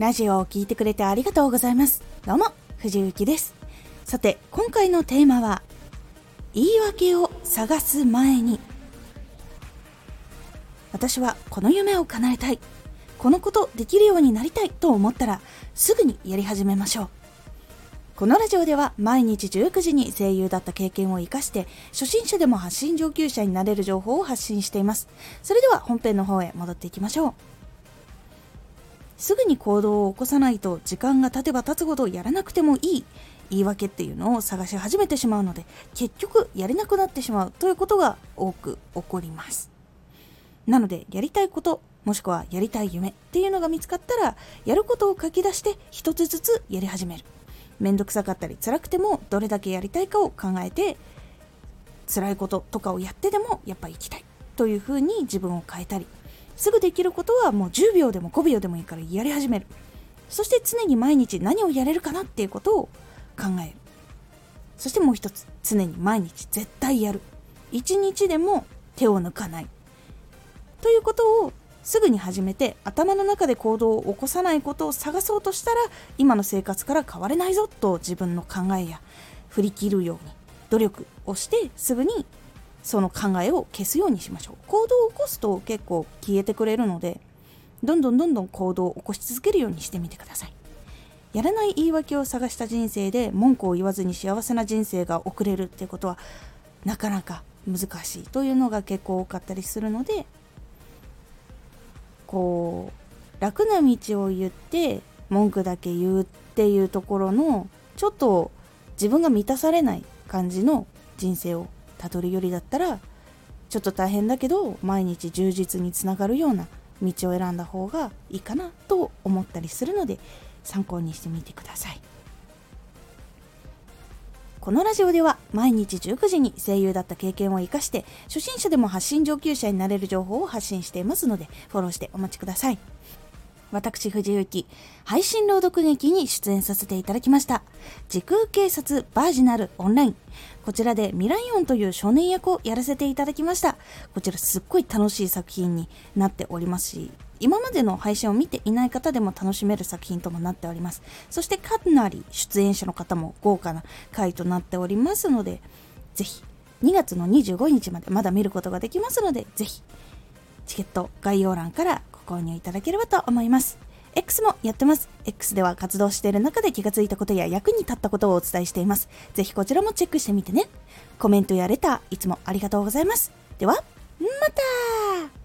ラジオを聴いてくれてありがとうございます。どうも藤幸です。さて今回のテーマは言い訳を探す前に。私はこの夢を叶えたい。このことできるようになりたい。と思ったらすぐにやり始めましょう。このラジオでは毎日19時に声優だった経験を生かして初心者でも発信上級者になれる情報を発信しています。それでは本編の方へ戻っていきましょう。すぐに行動を起こさないと時間が経てば経つほどやらなくてもいい言い訳っていうのを探し始めてしまうので結局やれなくなってしまうということが多く起こります。なのでやりたいこともしくはやりたい夢っていうのが見つかったらやることを書き出して一つずつやり始める。めんどくさかったり辛くてもどれだけやりたいかを考えて辛いこととかをやってでもやっぱ行きたいというふうに自分を変えたりすぐできることはもう10秒でも5秒でもいいからやり始める。そして常に毎日何をやれるかなっていうことを考える。そしてもう一つ常に毎日絶対やる。一日でも手を抜かない。ということをすぐに始めて頭の中で行動を起こさないことを探そうとしたら今の生活から変われないぞと自分の考えや振り切るように努力をしてすぐにその考えを消すようにしましょう。行動を起こすと結構消えてくれるのでどんどんどんどん行動を起こし続けるようにしてみてください。やらない言い訳を探した人生で文句を言わずに幸せな人生が送れるっていうことはなかなか難しいというのが結構多かったりするのでこう楽な道を言って文句だけ言うっていうところのちょっと自分が満たされない感じの人生をたどるよりだったらちょっと大変だけど毎日充実につながるような道を選んだ方がいいかなと思ったりするので参考にしてみてください。このラジオでは毎日19時に声優だった経験を生かして初心者でも発信上級者になれる情報を発信していますのでフォローしてお待ちください。私藤幸配信朗読劇に出演させていただきました。時空警察バージナルオンライン。こちらでミライオンという少年役をやらせていただきました。こちらすっごい楽しい作品になっておりますし今までの配信を見ていない方でも楽しめる作品ともなっております。そしてかなり出演者の方も豪華な回となっておりますのでぜひ2月の25日までまだ見ることができますのでぜひチケット概要欄からご購入いただければと思います X もやってます。X では活動している中で気がついたことや役に立ったことをお伝えしています。ぜひこちらもチェックしてみてね。コメントやレター、いつもありがとうございます。では、また